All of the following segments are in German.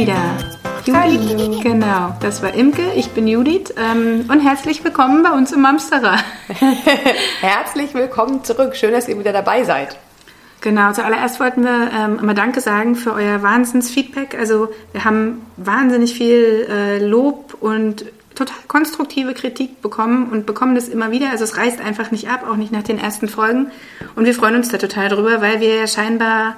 wieder. Judith, genau, das war Imke, ich bin Judith ähm, und herzlich willkommen bei uns im Mamsterer. Herzlich willkommen zurück. Schön, dass ihr wieder dabei seid. Genau, zuallererst wollten wir ähm, immer Danke sagen für euer Wahnsinnsfeedback. Also wir haben wahnsinnig viel äh, Lob und total konstruktive Kritik bekommen und bekommen das immer wieder. Also es reißt einfach nicht ab, auch nicht nach den ersten Folgen. Und wir freuen uns da total drüber, weil wir ja scheinbar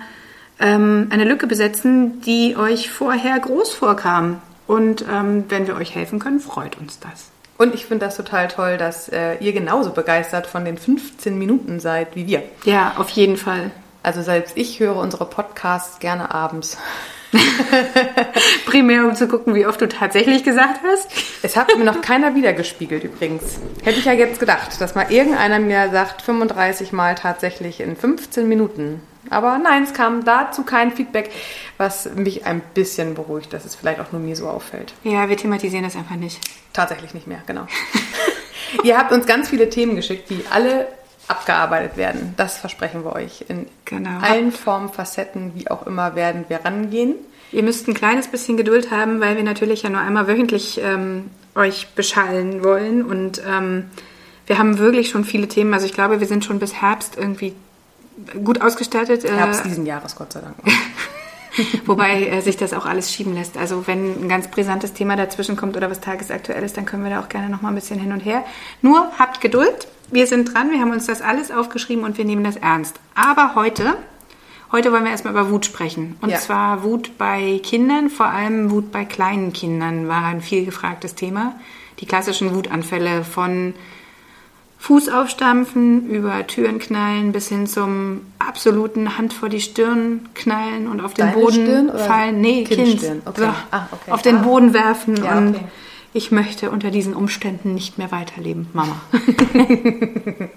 ähm, eine Lücke besetzen, die euch vorher groß vorkam. Und ähm, wenn wir euch helfen können, freut uns das. Und ich finde das total toll, dass äh, ihr genauso begeistert von den 15 Minuten seid wie wir. Ja, auf jeden Fall. Also selbst ich höre unsere Podcasts gerne abends. Primär, um zu gucken, wie oft du tatsächlich gesagt hast. Es hat mir noch keiner wiedergespiegelt übrigens. Hätte ich ja jetzt gedacht, dass mal irgendeiner mir sagt, 35 Mal tatsächlich in 15 Minuten. Aber nein, es kam dazu kein Feedback, was mich ein bisschen beruhigt, dass es vielleicht auch nur mir so auffällt. Ja, wir thematisieren das einfach nicht. Tatsächlich nicht mehr, genau. Ihr habt uns ganz viele Themen geschickt, die alle abgearbeitet werden. Das versprechen wir euch. In Genau. allen Formen, Facetten, wie auch immer, werden wir rangehen. Ihr müsst ein kleines bisschen Geduld haben, weil wir natürlich ja nur einmal wöchentlich ähm, euch beschallen wollen. Und ähm, wir haben wirklich schon viele Themen. Also ich glaube, wir sind schon bis Herbst irgendwie gut ausgestattet. äh, Herbst diesen Jahres, Gott sei Dank. Wobei äh, sich das auch alles schieben lässt. Also wenn ein ganz brisantes Thema dazwischen kommt oder was tagesaktuell ist, dann können wir da auch gerne noch mal ein bisschen hin und her. Nur habt Geduld. Wir sind dran. Wir haben uns das alles aufgeschrieben und wir nehmen das ernst. Aber heute, heute wollen wir erstmal über Wut sprechen. Und Ja. zwar Wut bei Kindern, vor allem Wut bei kleinen Kindern war ein viel gefragtes Thema. Die klassischen Wutanfälle von Fuß aufstampfen, über Türen knallen, bis hin zum absoluten Hand vor die Stirn knallen und auf den Deine Boden Stirn fallen. Nee, Kind. Kindstirn? Okay. So, Ah, okay. Auf den Ah. Boden werfen Ja, und okay. ich möchte unter diesen Umständen nicht mehr weiterleben, Mama.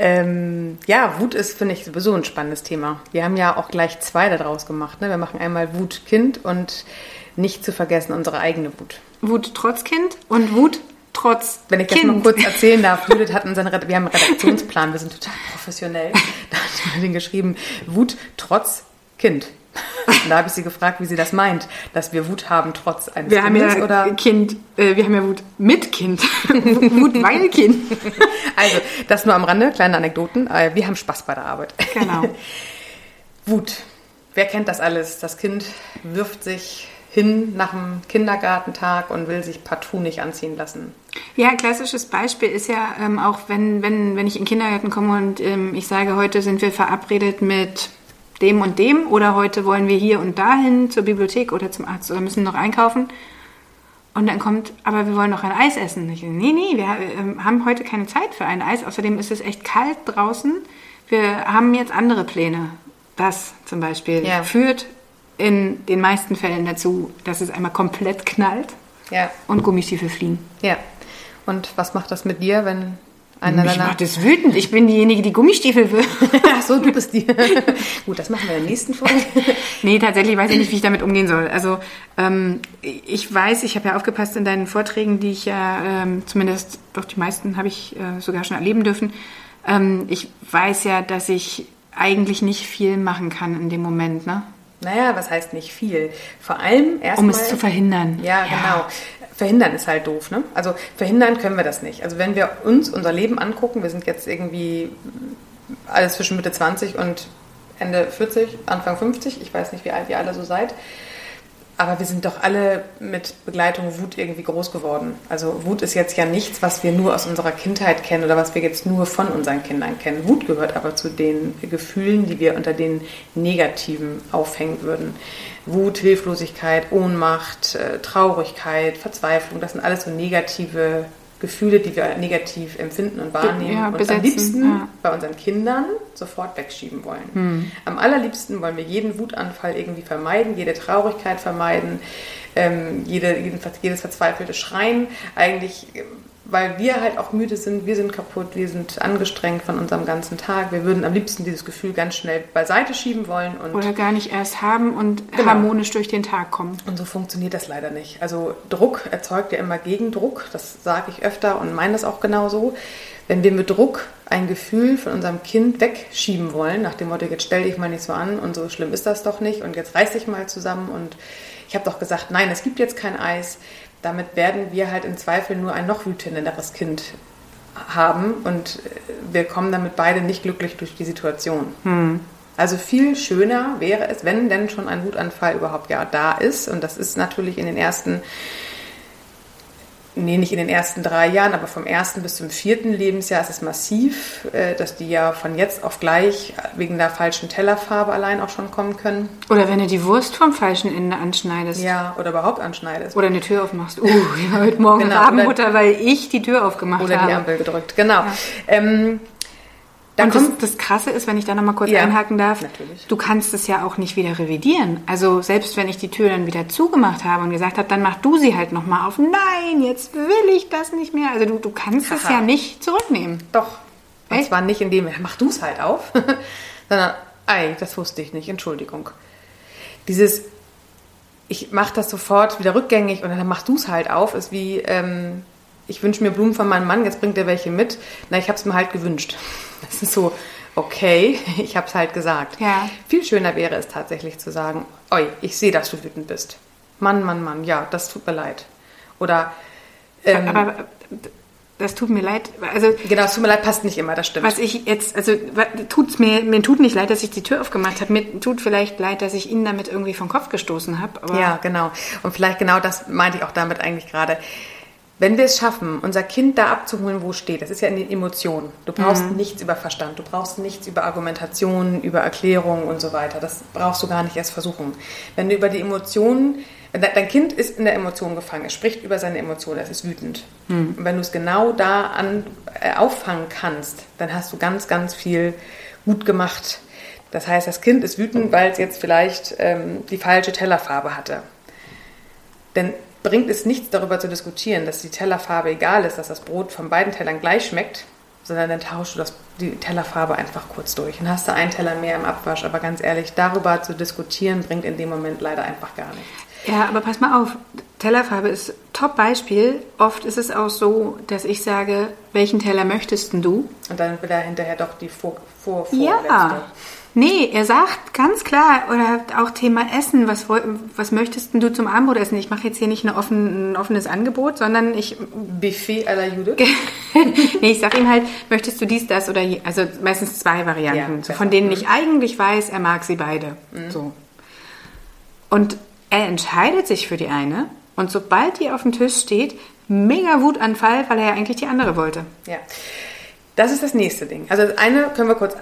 Ähm, ja, Wut ist, finde ich, sowieso ein spannendes Thema. Wir haben ja auch gleich zwei daraus gemacht. Ne? Wir machen einmal Wut Kind und nicht zu vergessen unsere eigene Wut. Wut trotz Kind und Wut trotz Wenn ich das kind. mal kurz erzählen darf, Judith hat unseren, wir haben einen Redaktionsplan, wir sind total professionell. Da hat Judith geschrieben, Wut trotz Kind. Und da habe ich sie gefragt, wie sie das meint, dass wir Wut haben trotz eines wir haben Kindes ja oder Kind, äh, wir haben ja Wut mit Kind. Wut weil Kind. also das nur am Rande, kleine Anekdoten. Äh, Wir haben Spaß bei der Arbeit. Genau. Wut. Wer kennt das alles? Das Kind wirft sich hin nach dem Kindergartentag und will sich partout nicht anziehen lassen. Ja, ein klassisches Beispiel ist ja ähm, auch, wenn, wenn, wenn ich in den Kindergarten komme und ähm, ich sage, heute sind wir verabredet mit dem und dem oder heute wollen wir hier und dahin zur Bibliothek oder zum Arzt oder müssen noch einkaufen. Und dann kommt, aber wir wollen noch ein Eis essen. Ich, nee, nee, wir ähm, haben heute keine Zeit für ein Eis. Außerdem ist es echt kalt draußen. Wir haben jetzt andere Pläne. Das zum Beispiel Ja. führt in den meisten Fällen dazu, dass es einmal komplett knallt Ja, und Gummistiefel fliegen. ja. Und was macht das mit dir, wenn einer Mich deiner... macht das wütend. Ich bin diejenige, die Gummistiefel will. Ach so, du bist die. Gut, das machen wir in der nächsten Folge. nee, tatsächlich weiß ich nicht, wie ich damit umgehen soll. Also ähm, ich weiß, ich habe ja aufgepasst in deinen Vorträgen, die ich ja ähm, zumindest, doch die meisten habe ich äh, sogar schon erleben dürfen. Ähm, ich weiß ja, dass ich eigentlich nicht viel machen kann in dem Moment, ne? Naja, was heißt nicht viel? Vor allem erstmal... Um es zu verhindern. Ja, genau. Verhindern ist halt doof, ne? Also verhindern können wir das nicht. Also wenn wir uns unser Leben angucken, wir sind jetzt irgendwie alles zwischen Mitte 20 und Ende 40, Anfang 50, ich weiß nicht, wie alt ihr alle so seid, aber wir sind doch alle mit Begleitung Wut irgendwie groß geworden. Also Wut ist jetzt ja nichts, was wir nur aus unserer Kindheit kennen oder was wir jetzt nur von unseren Kindern kennen. Wut gehört aber zu den Gefühlen, die wir unter den Negativen aufhängen würden. Wut, Hilflosigkeit, Ohnmacht, äh, Traurigkeit, Verzweiflung, das sind alles so negative Gefühle, die wir negativ empfinden und wahrnehmen ja, und am liebsten ja. bei unseren Kindern sofort wegschieben wollen. Hm. Am allerliebsten wollen wir jeden Wutanfall irgendwie vermeiden, jede Traurigkeit vermeiden, ähm, jede, jeden, jedes verzweifelte Schreien. Eigentlich, weil wir halt auch müde sind, wir sind kaputt, wir sind angestrengt von unserem ganzen Tag. Wir würden am liebsten dieses Gefühl ganz schnell beiseite schieben wollen und Oder gar nicht erst haben und Genau. harmonisch durch den Tag kommen. und so funktioniert das leider nicht. Also Druck erzeugt ja immer Gegendruck, das sage ich öfter und meine das auch genauso. Wenn wir mit Druck ein Gefühl von unserem Kind wegschieben wollen, nach dem Motto, jetzt stell dich mal nicht so an und so schlimm ist das doch nicht und jetzt reiß dich mal zusammen und ich habe doch gesagt, nein, es gibt jetzt kein Eis, damit werden wir halt im Zweifel nur ein noch wütenderes Kind haben und wir kommen damit beide nicht glücklich durch die Situation. Hm. Also viel schöner wäre es, wenn denn schon ein Wutanfall überhaupt ja da ist und das ist natürlich in den ersten nee, nicht in den ersten drei Jahren, aber vom ersten bis zum vierten Lebensjahr ist es massiv, äh, dass die ja von jetzt auf gleich wegen der falschen Tellerfarbe allein auch schon kommen können. Oder wenn du die Wurst vom falschen Ende anschneidest. Ja, oder überhaupt anschneidest. Oder eine Tür aufmachst. Uh, ja, heute Morgen genau, Abendmutter, weil ich die Tür aufgemacht oder habe. Oder die Ampel gedrückt, genau. Ja. Ähm, da und das, das, Krasse ist, wenn ich da nochmal kurz ja, einhaken darf, natürlich. du kannst es ja auch nicht wieder revidieren. Also selbst wenn ich die Tür dann wieder zugemacht habe und gesagt habe, dann mach du sie halt nochmal auf. Nein, jetzt will ich das nicht mehr. Also du, du kannst es ja nicht zurücknehmen. Doch. Und Echt? zwar nicht in dem, mach du es halt auf, sondern, ei, das wusste ich nicht, Entschuldigung. Dieses, ich mache das sofort wieder rückgängig und dann mach du es halt auf, ist wie, ähm, ich wünsche mir Blumen von meinem Mann, jetzt bringt er welche mit. Na, ich habe es mir halt gewünscht. Das ist so, okay, ich habe es halt gesagt. Ja. Viel schöner wäre es tatsächlich zu sagen, oi, ich sehe, dass du wütend bist. Mann, Mann, Mann, ja, das tut mir leid. Oder ähm, aber, das tut mir leid. Also genau, es tut mir leid, passt nicht immer, das stimmt. Was ich jetzt, also tut's mir, mir tut nicht leid, dass ich die Tür aufgemacht habe. Mir tut vielleicht leid, dass ich ihn damit irgendwie vom Kopf gestoßen habe. Ja, genau. Und vielleicht genau das meinte ich auch damit eigentlich gerade. Wenn wir es schaffen, unser Kind da abzuholen, wo es steht, das ist ja in den Emotionen. Du brauchst mhm. nichts über Verstand, du brauchst nichts über Argumentation, über Erklärung und so weiter. Das brauchst du gar nicht erst versuchen. Wenn du über die Emotionen, dein Kind ist in der Emotion gefangen, es spricht über seine Emotionen, es ist wütend. Mhm. Und wenn du es genau da an, äh, auffangen kannst, dann hast du ganz, ganz viel gut gemacht. Das heißt, das Kind ist wütend, weil es jetzt vielleicht ähm, die falsche Tellerfarbe hatte. Denn bringt es nichts darüber zu diskutieren, dass die Tellerfarbe egal ist, dass das Brot von beiden Tellern gleich schmeckt, sondern dann tauschst du das, die Tellerfarbe einfach kurz durch und hast du einen Teller mehr im Abwasch. Aber ganz ehrlich, darüber zu diskutieren, bringt in dem Moment leider einfach gar nichts. Ja, aber pass mal auf, Tellerfarbe ist Top-Beispiel. Oft ist es auch so, dass ich sage, welchen Teller möchtest du? Und dann will er hinterher doch die vor, vor, Ja, Nee, er sagt ganz klar, oder auch Thema Essen, was, was möchtest du zum Abendbrot essen? Ich mache jetzt hier nicht offen, ein offenes Angebot, sondern ich... Buffet à la Jude? nee, ich sage ihm halt, möchtest du dies, das oder... Je, also meistens zwei Varianten, ja, von denen mhm. ich eigentlich weiß, er mag sie beide. Mhm. So. Und er entscheidet sich für die eine und sobald die auf dem Tisch steht, mega Wutanfall, weil er ja eigentlich die andere wollte. Ja. Das ist das nächste Ding. Also das eine können wir kurz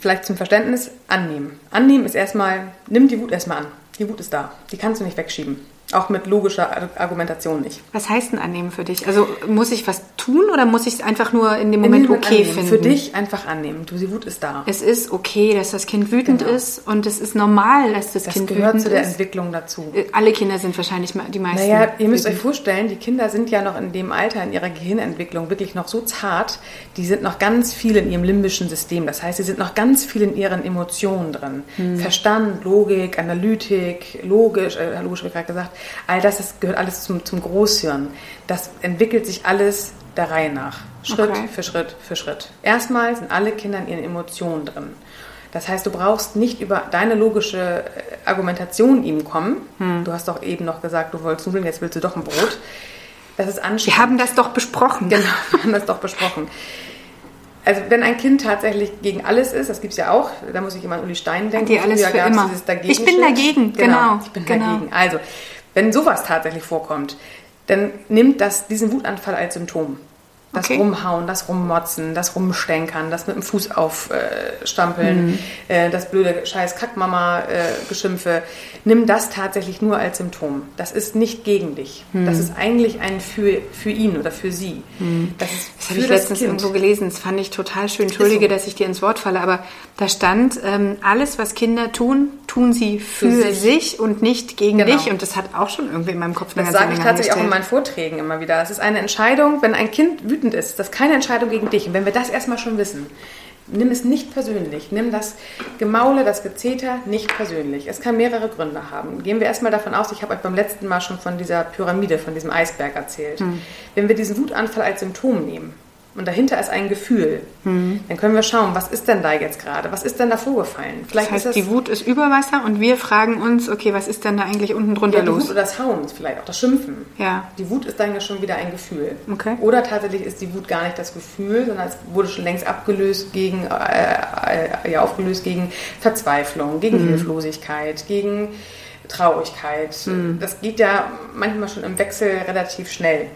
vielleicht zum Verständnis annehmen. Annehmen ist erstmal, nimm die Wut erstmal an. Die Wut ist da. Die kannst du nicht wegschieben. Auch mit logischer Argumentation nicht. Was heißt denn annehmen für dich? Also muss ich was tun oder muss ich es einfach nur in dem Moment okay annehmen. finden? Für dich einfach annehmen. Du, die Wut ist da. Es ist okay, dass das Kind wütend genau. ist und es ist normal, dass das, das Kind wütend ist. Das gehört zu der Entwicklung dazu. Äh, alle Kinder sind wahrscheinlich die meisten. Naja, ihr müsst wütend. euch vorstellen, die Kinder sind ja noch in dem Alter in ihrer Gehirnentwicklung wirklich noch so zart, die sind noch ganz viel in ihrem limbischen System. Das heißt, sie sind noch ganz viel in ihren Emotionen drin. Hm. Verstand, Logik, Analytik, logisch, äh, logisch wie gerade gesagt, all das ist gehört alles zum, zum Großhirn. Das entwickelt sich alles der Reihe nach. Schritt okay. für Schritt für Schritt. Erstmal sind alle Kinder in ihren Emotionen drin. Das heißt, du brauchst nicht über deine logische äh, Argumentation ihm kommen. Hm. Du hast doch eben noch gesagt, du wolltest Nudeln, jetzt willst du doch ein Brot. Das ist anstrengend. Wir haben das doch besprochen. Genau, wir haben das doch besprochen. Also wenn ein Kind tatsächlich gegen alles ist, das gibt es ja auch, da muss ich immer an Uli Stein denken. Die alles für immer. Ich bin dagegen, genau. genau. Ich bin genau. dagegen. Also wenn sowas tatsächlich vorkommt, dann nimmt das diesen Wutanfall als Symptom. Das okay. Rumhauen, das Rummotzen, das Rumstänkern, das mit dem Fuß aufstampeln, mhm. äh, das blöde scheiß Kackmama-Geschimpfe. Äh, Nimm das tatsächlich nur als Symptom. Das ist nicht gegen dich. Mhm. Das ist eigentlich ein für, für ihn oder für sie. Mhm. Das, das habe ich letztens kind. irgendwo gelesen. Das fand ich total schön. Entschuldige, so. dass ich dir ins Wort falle, aber da stand, ähm, alles, was Kinder tun, tun sie für, für sich. sich. und nicht gegen genau. dich. Und das hat auch schon irgendwie in meinem Kopf eine Das sage ich tatsächlich auch in meinen Vorträgen immer wieder. Das ist eine Entscheidung, wenn ein Kind wütend wütend ist, das ist keine Entscheidung gegen dich. Und wenn wir das erstmal schon wissen, nimm es nicht persönlich. Nimm das Gemaule, das Gezeter nicht persönlich. Es kann mehrere Gründe haben. Gehen wir erstmal davon aus, ich habe euch beim letzten Mal schon von dieser Pyramide, von diesem Eisberg erzählt. Hm. Wenn wir diesen Wutanfall als Symptom nehmen, und dahinter ist ein Gefühl, Mhm. dann können wir schauen, was ist denn da jetzt gerade? Was ist denn da vorgefallen? Das Vielleicht heißt, ist die Wut ist über Wasser und wir fragen uns, okay, was ist denn da eigentlich unten drunter ja, die los? Wut oder das Hauen, vielleicht auch das Schimpfen. Ja. Die Wut ist dann ja schon wieder ein Gefühl. Okay. Oder tatsächlich ist die Wut gar nicht das Gefühl, sondern es wurde schon längst abgelöst gegen, äh, äh, ja, aufgelöst gegen Verzweiflung, gegen Mhm. Hilflosigkeit, gegen Traurigkeit. Mhm. Das geht ja manchmal schon im Wechsel relativ schnell.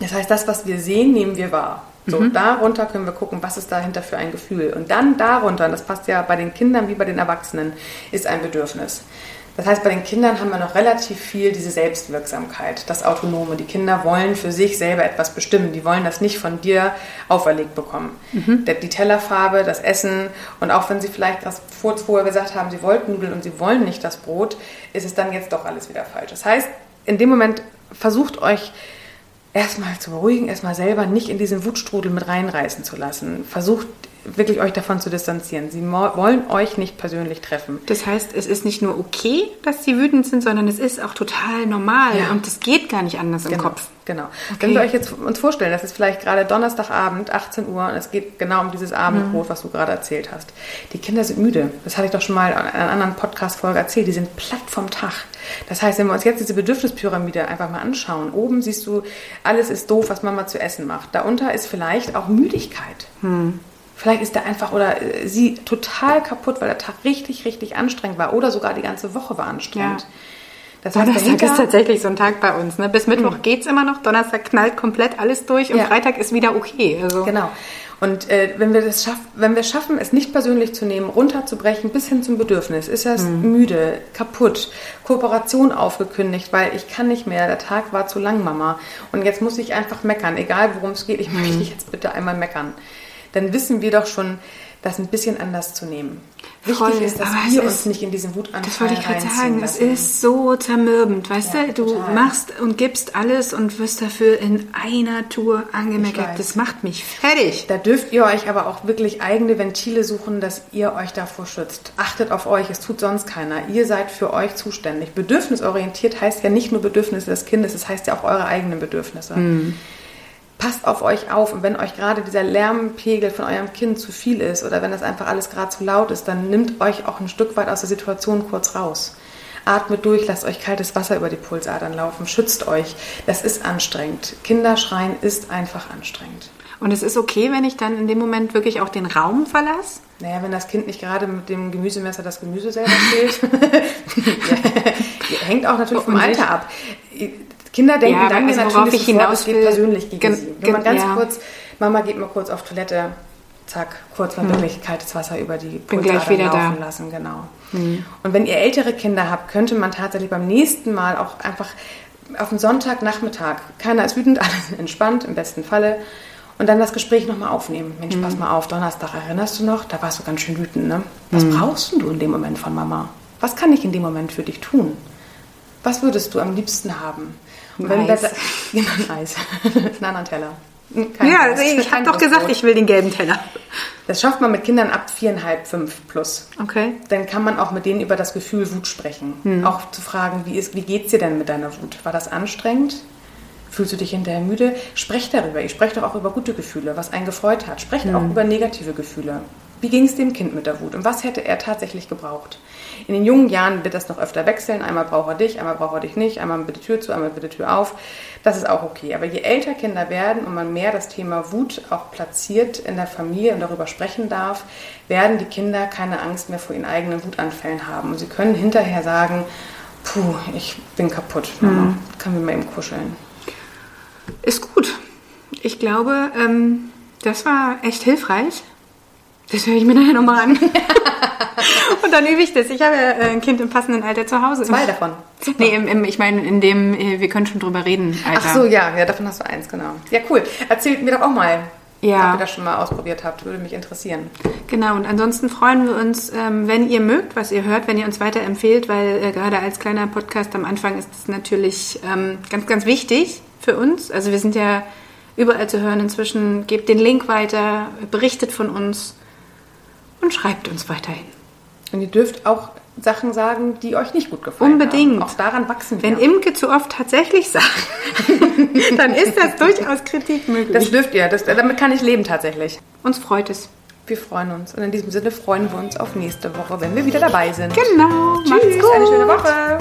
Das heißt, das, was wir sehen, nehmen wir wahr. So, Mhm. darunter können wir gucken, was ist dahinter für ein Gefühl. Und dann darunter, und das passt ja bei den Kindern wie bei den Erwachsenen, ist ein Bedürfnis. Das heißt, bei den Kindern haben wir noch relativ viel diese Selbstwirksamkeit, das Autonome. Die Kinder wollen für sich selber etwas bestimmen. Die wollen das nicht von dir auferlegt bekommen. Der- Die Tellerfarbe, das Essen und auch wenn sie vielleicht das vor- vorher gesagt haben, sie wollten Nudeln und sie wollen nicht das Brot, ist es dann jetzt doch alles wieder falsch. Das heißt, in dem Moment versucht euch erstmal zu beruhigen, erstmal selber nicht in diesen Wutstrudel mit reinreißen zu lassen. Versucht wirklich euch davon zu distanzieren. Sie wollen euch nicht persönlich treffen. Das heißt, es ist nicht nur okay, dass sie wütend sind, sondern es ist auch total normal Ja. und es geht gar nicht anders im Genau, Kopf. Genau. Okay. Wenn wir euch jetzt uns vorstellen, das ist vielleicht gerade Donnerstagabend, 18 Uhr, und es geht genau um dieses Abendbrot, was du gerade erzählt hast. Die Kinder sind müde. Das hatte ich doch schon mal in einer anderen Podcast-Folge erzählt. Die sind platt vom Tag. Das heißt, wenn wir uns jetzt diese Bedürfnispyramide einfach mal anschauen, oben siehst du, alles ist doof, was Mama zu essen macht. Darunter ist vielleicht auch Müdigkeit. Vielleicht ist der einfach oder äh, sie total kaputt, weil der Tag richtig, richtig anstrengend war oder sogar die ganze Woche war anstrengend. Ja. Das heißt, Donnerstag ist tatsächlich so ein Tag bei uns. Ne? Bis Mittwoch geht's immer noch, Donnerstag knallt komplett alles durch und Ja. Freitag ist wieder okay. Also, Genau. Und äh, wenn wir das schaffen, wenn wir es schaffen, es nicht persönlich zu nehmen, runterzubrechen bis hin zum Bedürfnis, ist er müde, kaputt, Kooperation aufgekündigt, weil ich kann nicht mehr, der Tag war zu lang, Mama. Und jetzt muss ich einfach meckern, egal worum es geht, ich möchte dich jetzt bitte einmal meckern. Dann wissen wir doch schon, das ein bisschen anders zu nehmen. Wichtig Voll, ist, dass wir ist- uns nicht in diesen Wutanfall Das wollte ich gerade sagen. Es ist so zermürbend, weißt Ja, du? Du total. machst und gibst alles und wirst dafür in einer Tour angemeckert. Das macht mich fertig. Da dürft ihr euch aber auch wirklich eigene Ventile suchen, dass ihr euch davor schützt. Achtet auf euch, es tut sonst keiner. Ihr seid für euch zuständig. Bedürfnisorientiert heißt ja nicht nur Bedürfnisse des Kindes, es heißt ja auch eure eigenen Bedürfnisse. Passt auf euch auf und wenn euch gerade dieser Lärmpegel von eurem Kind zu viel ist oder wenn das einfach alles gerade zu laut ist, dann nimmt euch auch ein Stück weit aus der Situation kurz raus. Atmet durch, lasst euch kaltes Wasser über die Pulsadern laufen, schützt euch. Das ist anstrengend. Kinderschreien ist einfach anstrengend. Und es ist okay, wenn ich dann in dem Moment wirklich auch den Raum verlasse? Naja, wenn das Kind nicht gerade mit dem Gemüsemesser das Gemüse selber schält. Hängt auch natürlich vom Und Alter ab. Kinder denken Ja, dann also ja worauf natürlich ich hinaus will- persönlich gegen Wenn man ganz ja. kurz, Mama geht mal kurz auf Toilette, zack, kurz mal wirklich kaltes Wasser über die Hm. Pulsadern wieder da. Hm. laufen lassen, genau. Und wenn ihr ältere Kinder habt, könnte man tatsächlich beim nächsten Mal auch einfach auf den Sonntagnachmittag, keiner ist wütend, alle sind entspannt, im besten Falle, und dann das Gespräch nochmal aufnehmen. Mensch, Hm. pass mal auf, Donnerstag, erinnerst du noch? Da warst du ganz schön wütend, ne? Was Hm. brauchst denn du in dem Moment von Mama? Was kann ich in dem Moment für dich tun? Was würdest du am liebsten haben? Und Ein wir Eis. da- Genau, ein Eis. einen anderen Teller. Kein ja, Eis, ich habe doch gesagt, ich will den gelben Teller. Das schafft man mit Kindern ab viereinhalb, fünf plus Okay. dann kann man auch mit denen über das Gefühl Wut sprechen. Hm. Auch zu fragen, wie, ist, wie geht's dir denn mit deiner Wut? War das anstrengend? Fühlst du dich hinterher müde? Sprecht darüber. Ich spreche doch auch über gute Gefühle, was einen gefreut hat. Sprecht Hm. auch über negative Gefühle. Wie ging es dem Kind mit der Wut und was hätte er tatsächlich gebraucht? In den jungen Jahren wird das noch öfter wechseln. Einmal braucht er dich, einmal braucht er dich nicht, einmal bitte Tür zu, einmal bitte Tür auf. Das ist auch okay. Aber je älter Kinder werden und man mehr das Thema Wut auch platziert in der Familie und darüber sprechen darf, werden die Kinder keine Angst mehr vor ihren eigenen Wutanfällen haben. Und sie können hinterher sagen, puh, ich bin kaputt, Mama, können wir mal eben kuscheln. Ist gut. Ich glaube, ähm, das war echt hilfreich. Das höre ich mir nachher nochmal an. Und dann übe ich das. Ich habe ja äh, ein Kind im passenden Alter zu Hause. Zwei davon. Nee, im, im, ich meine, in dem, äh, wir können schon drüber reden, Alter. Ach so, ja, ja, davon hast du eins, genau. Ja, cool. Erzählt mir doch auch mal, Ja. ob ihr das schon mal ausprobiert habt. Würde mich interessieren. Genau, und ansonsten freuen wir uns, ähm, wenn ihr mögt, was ihr hört, wenn ihr uns weiterempfehlt, weil äh, gerade als kleiner Podcast am Anfang ist es natürlich ähm, ganz, ganz wichtig für uns. Also wir sind ja überall zu hören inzwischen. Gebt den Link weiter, berichtet von uns und schreibt uns weiterhin. Und ihr dürft auch Sachen sagen, die euch nicht gut gefallen Unbedingt. haben. Auch daran wachsen wir. Wenn Imke zu oft tatsächlich sagt, dann ist das durchaus Kritik möglich. das dürft ihr, das, damit kann ich leben tatsächlich. Uns freut es. Wir freuen uns. Und in diesem Sinne freuen wir uns auf nächste Woche, wenn wir wieder dabei sind. Genau. Macht's Tschüss, gut. eine schöne Woche.